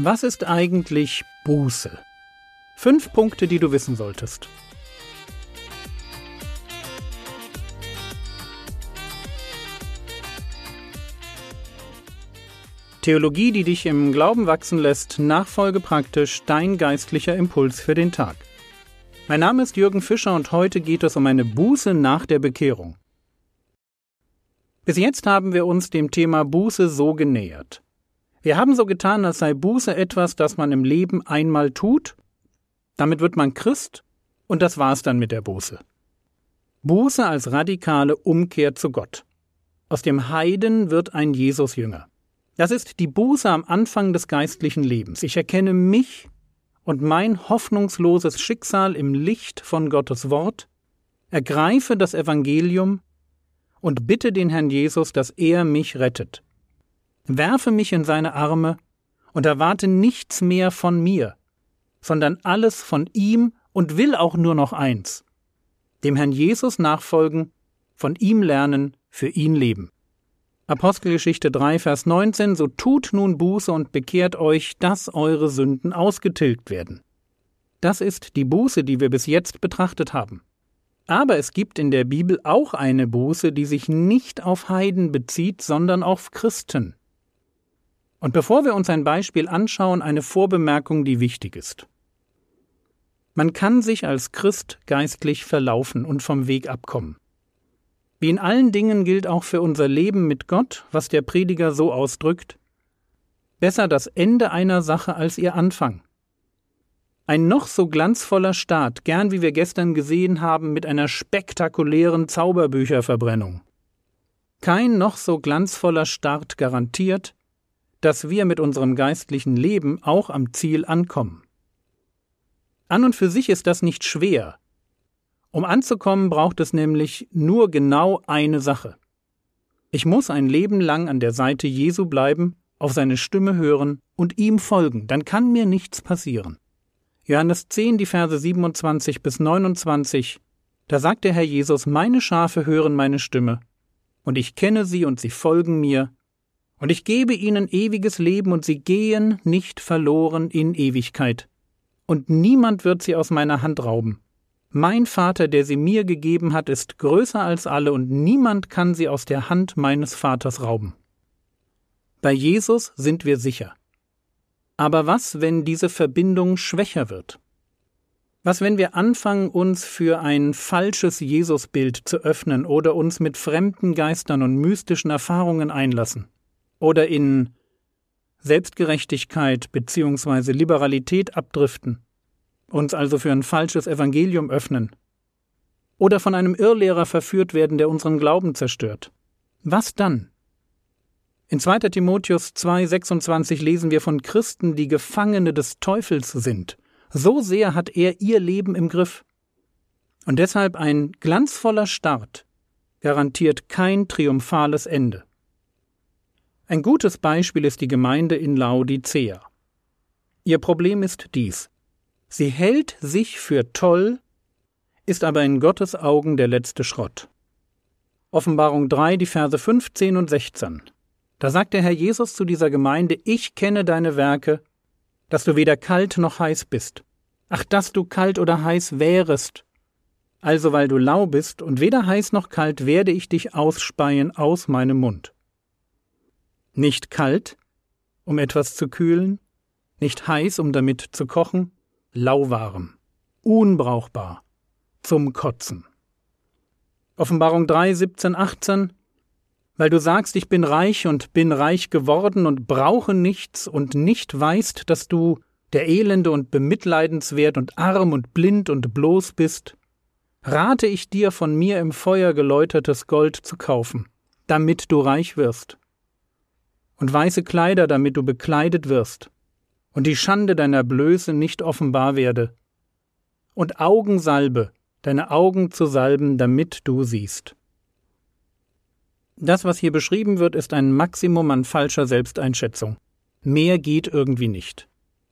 Was ist eigentlich Buße? Fünf Punkte, die du wissen solltest. Theologie, die dich im Glauben wachsen lässt, nachfolge praktisch dein geistlicher Impuls für den Tag. Mein Name ist Jürgen Fischer und heute geht es um eine Buße nach der Bekehrung. Bis jetzt haben wir uns dem Thema Buße so genähert. Wir haben so getan, als sei Buße etwas, das man im Leben einmal tut, damit wird man Christ und das war's dann mit der Buße. Buße als radikale Umkehr zu Gott. Aus dem Heiden wird ein Jesusjünger. Das ist die Buße am Anfang des geistlichen Lebens. Ich erkenne mich und mein hoffnungsloses Schicksal im Licht von Gottes Wort, ergreife das Evangelium und bitte den Herrn Jesus, dass er mich rettet werfe mich in seine Arme und erwarte nichts mehr von mir, sondern alles von ihm und will auch nur noch eins, dem Herrn Jesus nachfolgen, von ihm lernen, für ihn leben. Apostelgeschichte 3, Vers 19, so tut nun Buße und bekehrt euch, dass eure Sünden ausgetilgt werden. Das ist die Buße, die wir bis jetzt betrachtet haben. Aber es gibt in der Bibel auch eine Buße, die sich nicht auf Heiden bezieht, sondern auf Christen. Und bevor wir uns ein Beispiel anschauen, eine Vorbemerkung, die wichtig ist. Man kann sich als Christ geistlich verlaufen und vom Weg abkommen. Wie in allen Dingen gilt auch für unser Leben mit Gott, was der Prediger so ausdrückt, besser das Ende einer Sache als ihr Anfang. Ein noch so glanzvoller Staat, gern wie wir gestern gesehen haben, mit einer spektakulären Zauberbücherverbrennung. Kein noch so glanzvoller Start garantiert, dass wir mit unserem geistlichen Leben auch am Ziel ankommen. An und für sich ist das nicht schwer. Um anzukommen, braucht es nämlich nur genau eine Sache. Ich muss ein Leben lang an der Seite Jesu bleiben, auf seine Stimme hören und ihm folgen, dann kann mir nichts passieren. Johannes 10, die Verse 27 bis 29, da sagt der Herr Jesus, meine Schafe hören meine Stimme, und ich kenne sie und sie folgen mir, und ich gebe ihnen ewiges Leben, und sie gehen nicht verloren in Ewigkeit. Und niemand wird sie aus meiner Hand rauben. Mein Vater, der sie mir gegeben hat, ist größer als alle, und niemand kann sie aus der Hand meines Vaters rauben. Bei Jesus sind wir sicher. Aber was, wenn diese Verbindung schwächer wird? Was, wenn wir anfangen, uns für ein falsches Jesusbild zu öffnen oder uns mit fremden Geistern und mystischen Erfahrungen einlassen? Oder in Selbstgerechtigkeit bzw. Liberalität abdriften, uns also für ein falsches Evangelium öffnen, oder von einem Irrlehrer verführt werden, der unseren Glauben zerstört. Was dann? In 2. Timotheus 2,26 lesen wir von Christen, die Gefangene des Teufels sind. So sehr hat er ihr Leben im Griff. Und deshalb ein glanzvoller Start garantiert kein triumphales Ende. Ein gutes Beispiel ist die Gemeinde in Laodicea. Ihr Problem ist dies. Sie hält sich für toll, ist aber in Gottes Augen der letzte Schrott. Offenbarung 3, die Verse 15 und 16. Da sagt der Herr Jesus zu dieser Gemeinde, ich kenne deine Werke, dass du weder kalt noch heiß bist. Ach, dass du kalt oder heiß wärest. Also weil du lau bist und weder heiß noch kalt, werde ich dich ausspeien aus meinem Mund. Nicht kalt, um etwas zu kühlen, nicht heiß, um damit zu kochen, lauwarm, unbrauchbar, zum Kotzen. Offenbarung 3, 17, 18 Weil du sagst, ich bin reich und bin reich geworden und brauche nichts und nicht weißt, dass du der Elende und bemitleidenswert und arm und blind und bloß bist, rate ich dir von mir im Feuer geläutertes Gold zu kaufen, damit du reich wirst und weiße Kleider, damit du bekleidet wirst, und die Schande deiner Blöße nicht offenbar werde, und Augensalbe, deine Augen zu salben, damit du siehst. Das, was hier beschrieben wird, ist ein Maximum an falscher Selbsteinschätzung. Mehr geht irgendwie nicht.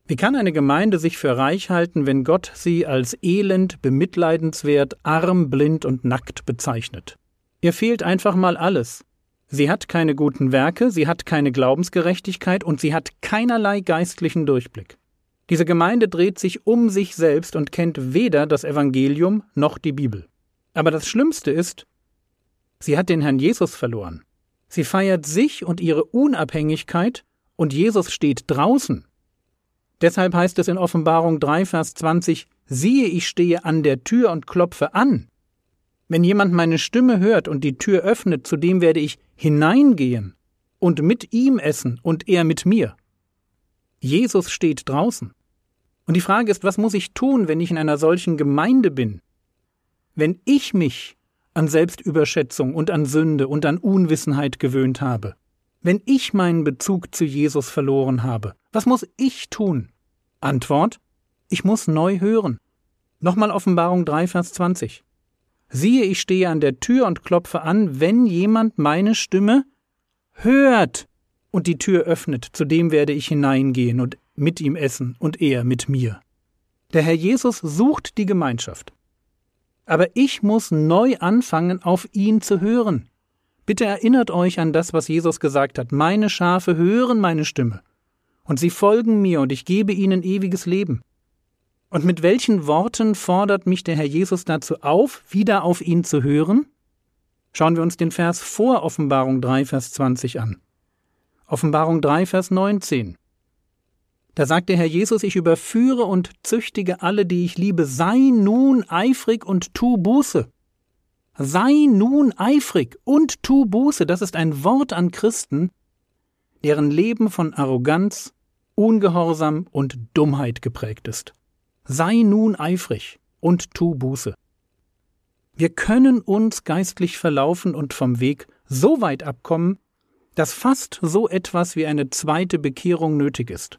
Wie kann eine Gemeinde sich für reich halten, wenn Gott sie als elend, bemitleidenswert, arm, blind und nackt bezeichnet? Ihr fehlt einfach mal alles. Sie hat keine guten Werke, sie hat keine Glaubensgerechtigkeit und sie hat keinerlei geistlichen Durchblick. Diese Gemeinde dreht sich um sich selbst und kennt weder das Evangelium noch die Bibel. Aber das Schlimmste ist, sie hat den Herrn Jesus verloren. Sie feiert sich und ihre Unabhängigkeit und Jesus steht draußen. Deshalb heißt es in Offenbarung 3, Vers 20, siehe, ich stehe an der Tür und klopfe an. Wenn jemand meine Stimme hört und die Tür öffnet, zu dem werde ich hineingehen und mit ihm essen und er mit mir. Jesus steht draußen. Und die Frage ist, was muss ich tun, wenn ich in einer solchen Gemeinde bin? Wenn ich mich an Selbstüberschätzung und an Sünde und an Unwissenheit gewöhnt habe, wenn ich meinen Bezug zu Jesus verloren habe, was muss ich tun? Antwort: Ich muss neu hören. Nochmal Offenbarung 3, Vers 20. Siehe, ich stehe an der Tür und klopfe an, wenn jemand meine Stimme hört und die Tür öffnet, zu dem werde ich hineingehen und mit ihm essen und er mit mir. Der Herr Jesus sucht die Gemeinschaft. Aber ich muss neu anfangen, auf ihn zu hören. Bitte erinnert euch an das, was Jesus gesagt hat. Meine Schafe hören meine Stimme. Und sie folgen mir, und ich gebe ihnen ewiges Leben. Und mit welchen Worten fordert mich der Herr Jesus dazu auf, wieder auf ihn zu hören? Schauen wir uns den Vers vor Offenbarung 3, Vers 20 an. Offenbarung 3, Vers 19. Da sagt der Herr Jesus, ich überführe und züchtige alle, die ich liebe, sei nun eifrig und tu Buße. Sei nun eifrig und tu Buße, das ist ein Wort an Christen, deren Leben von Arroganz, Ungehorsam und Dummheit geprägt ist. Sei nun eifrig und tu Buße. Wir können uns geistlich verlaufen und vom Weg so weit abkommen, dass fast so etwas wie eine zweite Bekehrung nötig ist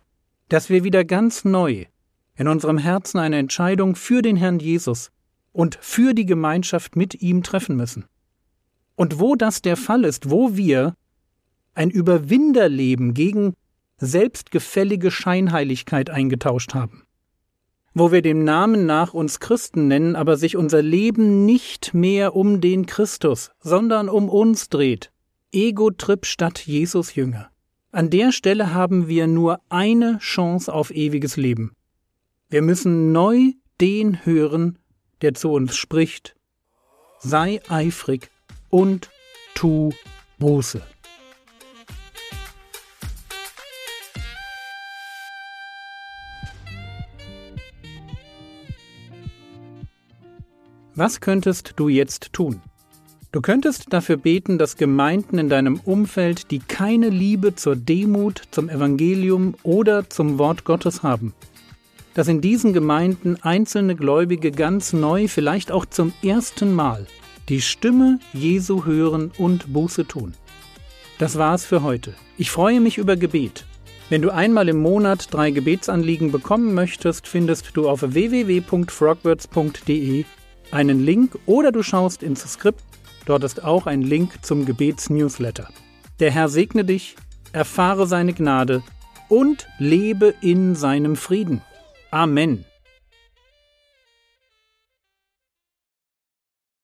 dass wir wieder ganz neu in unserem Herzen eine Entscheidung für den Herrn Jesus und für die Gemeinschaft mit ihm treffen müssen. Und wo das der Fall ist, wo wir ein Überwinderleben gegen selbstgefällige Scheinheiligkeit eingetauscht haben, wo wir dem Namen nach uns Christen nennen, aber sich unser Leben nicht mehr um den Christus, sondern um uns dreht, Ego-Trip statt Jesus Jünger. An der Stelle haben wir nur eine Chance auf ewiges Leben. Wir müssen neu den hören, der zu uns spricht. Sei eifrig und tu Buße. Was könntest du jetzt tun? Du könntest dafür beten, dass Gemeinden in deinem Umfeld, die keine Liebe zur Demut, zum Evangelium oder zum Wort Gottes haben, dass in diesen Gemeinden einzelne Gläubige ganz neu, vielleicht auch zum ersten Mal, die Stimme Jesu hören und Buße tun. Das war's für heute. Ich freue mich über Gebet. Wenn du einmal im Monat drei Gebetsanliegen bekommen möchtest, findest du auf www.frogwords.de einen Link oder du schaust ins Skript Dort ist auch ein Link zum Gebetsnewsletter. Der Herr segne dich, erfahre seine Gnade und lebe in seinem Frieden. Amen.